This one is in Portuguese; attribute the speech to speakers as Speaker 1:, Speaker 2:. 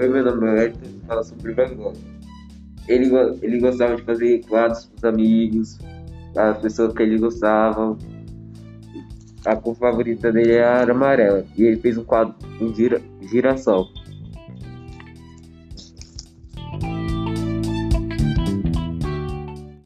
Speaker 1: Oi, meu nome é Elton, fala sobre Van Gogh. Ele, ele gostava de fazer quadros com os amigos, as pessoas que ele gostava. A cor favorita dele é era amarela. E ele fez um quadro, um gira, girassol.